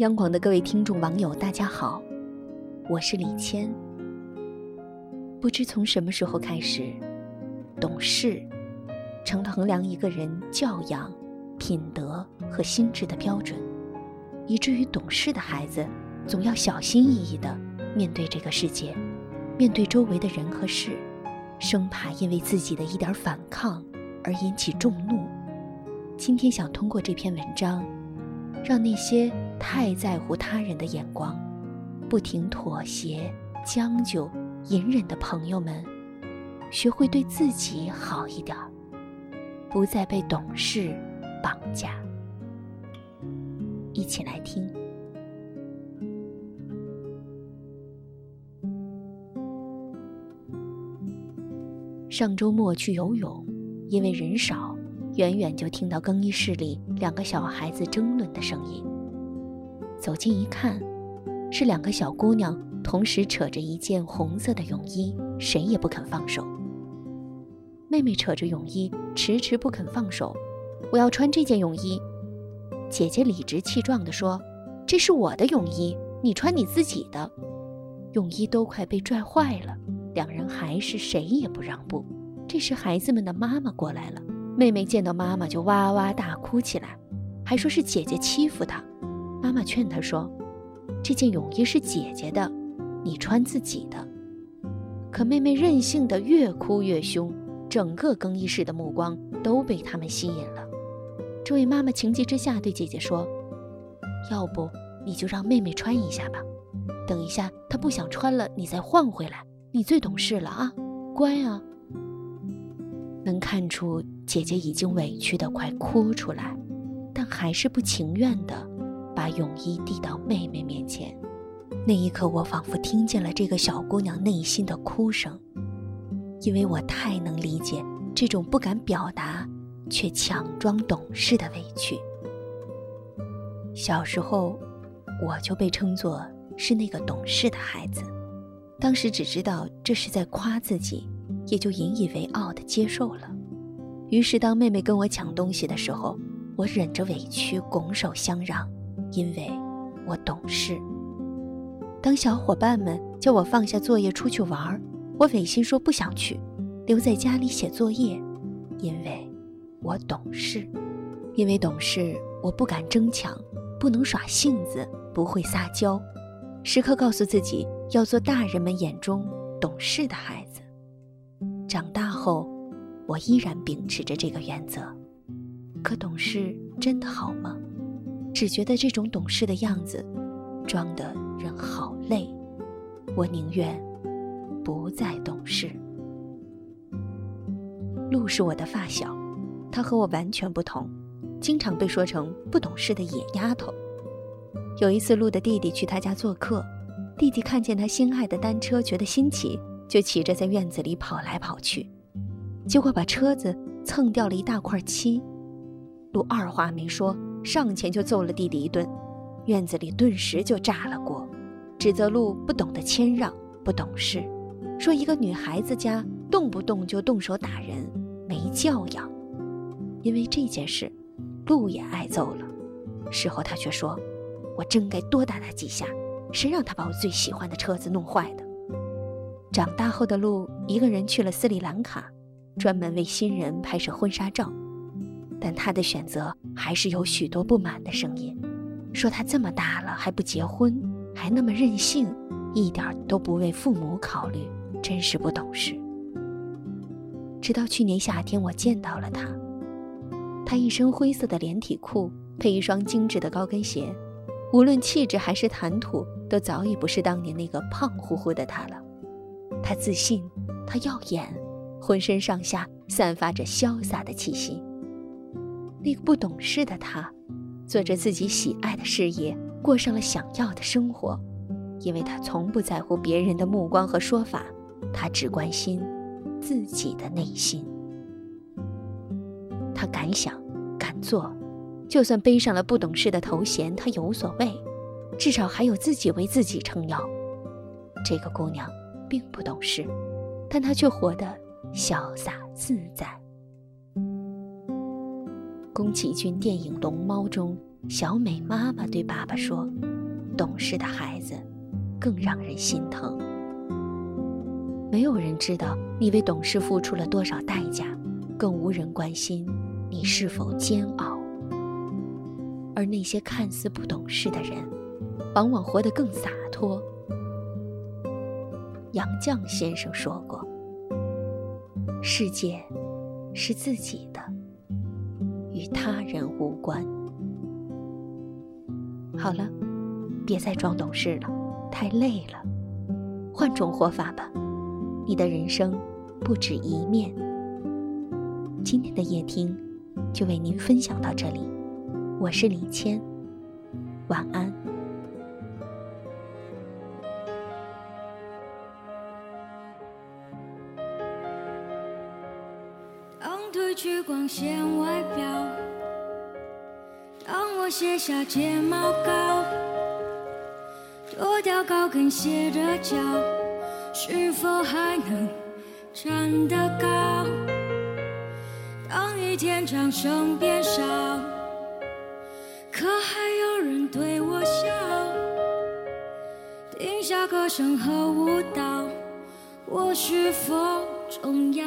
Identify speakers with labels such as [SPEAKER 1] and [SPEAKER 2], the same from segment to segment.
[SPEAKER 1] 央广的各位听众网友，大家好，我是李谦。不知从什么时候开始，懂事成了衡量一个人教养、品德和心智的标准，以至于懂事的孩子总要小心翼翼地面对这个世界，面对周围的人和事，生怕因为自己的一点反抗而引起众怒。今天想通过这篇文章。让那些太在乎他人的眼光、不停妥协、将就、隐忍的朋友们，学会对自己好一点，不再被懂事绑架。一起来听。上周末去游泳，因为人少。远远就听到更衣室里两个小孩子争论的声音。走近一看，是两个小姑娘同时扯着一件红色的泳衣，谁也不肯放手。妹妹扯着泳衣，迟迟不肯放手。我要穿这件泳衣。姐姐理直气壮地说：“这是我的泳衣，你穿你自己的。”泳衣都快被拽坏了，两人还是谁也不让步。这时，孩子们的妈妈过来了。妹妹见到妈妈就哇哇大哭起来，还说是姐姐欺负她。妈妈劝她说：“这件泳衣是姐姐的，你穿自己的。”可妹妹任性的越哭越凶，整个更衣室的目光都被他们吸引了。这位妈妈情急之下对姐姐说：“要不你就让妹妹穿一下吧，等一下她不想穿了，你再换回来。你最懂事了啊，乖啊。”能看出姐姐已经委屈得快哭出来，但还是不情愿的把泳衣递到妹妹面前。那一刻，我仿佛听见了这个小姑娘内心的哭声，因为我太能理解这种不敢表达却强装懂事的委屈。小时候，我就被称作是那个懂事的孩子，当时只知道这是在夸自己。也就引以为傲地接受了。于是，当妹妹跟我抢东西的时候，我忍着委屈拱手相让，因为我懂事。当小伙伴们叫我放下作业出去玩，我违心说不想去，留在家里写作业，因为我懂事。因为懂事，我不敢争抢，不能耍性子，不会撒娇，时刻告诉自己要做大人们眼中懂事的孩子。长大后，我依然秉持着这个原则。可懂事真的好吗？只觉得这种懂事的样子，装的人好累。我宁愿不再懂事。鹿是我的发小，她和我完全不同，经常被说成不懂事的野丫头。有一次，鹿的弟弟去他家做客，弟弟看见他心爱的单车，觉得新奇。就骑着在院子里跑来跑去，结果把车子蹭掉了一大块漆。鹿二话没说，上前就揍了弟弟一顿，院子里顿时就炸了锅，指责鹿不懂得谦让，不懂事，说一个女孩子家动不动就动手打人，没教养。因为这件事，鹿也挨揍了。事后他却说：“我真该多打他几下，谁让他把我最喜欢的车子弄坏的。”长大后的鹿一个人去了斯里兰卡，专门为新人拍摄婚纱照，但他的选择还是有许多不满的声音，说他这么大了还不结婚，还那么任性，一点都不为父母考虑，真是不懂事。直到去年夏天，我见到了他，他一身灰色的连体裤配一双精致的高跟鞋，无论气质还是谈吐，都早已不是当年那个胖乎乎的他了。他自信，他耀眼，浑身上下散发着潇洒的气息。那个不懂事的他，做着自己喜爱的事业，过上了想要的生活，因为他从不在乎别人的目光和说法，他只关心自己的内心。他敢想敢做，就算背上了不懂事的头衔，他有所谓，至少还有自己为自己撑腰。这个姑娘。并不懂事，但她却活得潇洒自在。宫崎骏电影《龙猫》中，小美妈妈对爸爸说：“懂事的孩子，更让人心疼。”没有人知道你为懂事付出了多少代价，更无人关心你是否煎熬。而那些看似不懂事的人，往往活得更洒脱。杨绛先生说过：“世界是自己的，与他人无关。”好了，别再装懂事了，太累了，换种活法吧。你的人生不止一面。今天的夜听就为您分享到这里，我是李谦，晚安。
[SPEAKER 2] 褪去光鲜外表，当我卸下睫毛膏，脱掉高跟鞋的脚。是否还能站得高？当一天掌声变少，可还有人对我笑？停下歌声和舞蹈，我是否重要？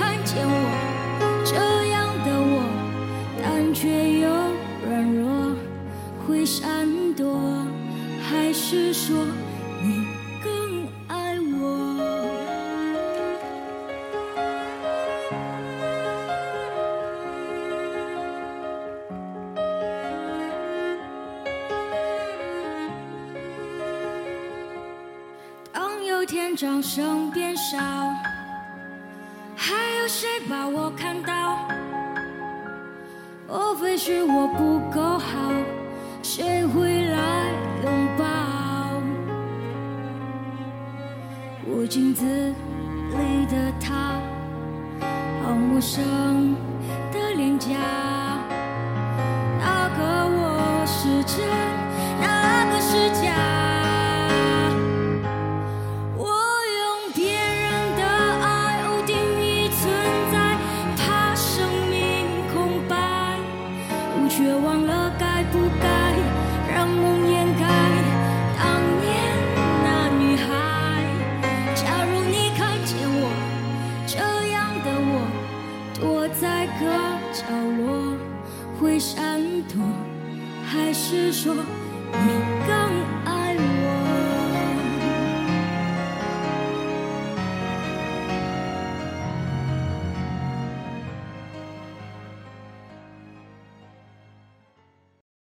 [SPEAKER 2] 看见我这样的我，但却又软弱，会闪躲，还是说？你更爱我。当有天掌声变少，谁把我看到？莫非是我不够好？谁会来拥抱？我镜子里的他，好陌生却忘了该不该让梦掩盖当年那女孩假如你看见我这样的我躲在个角落会闪躲还是说你更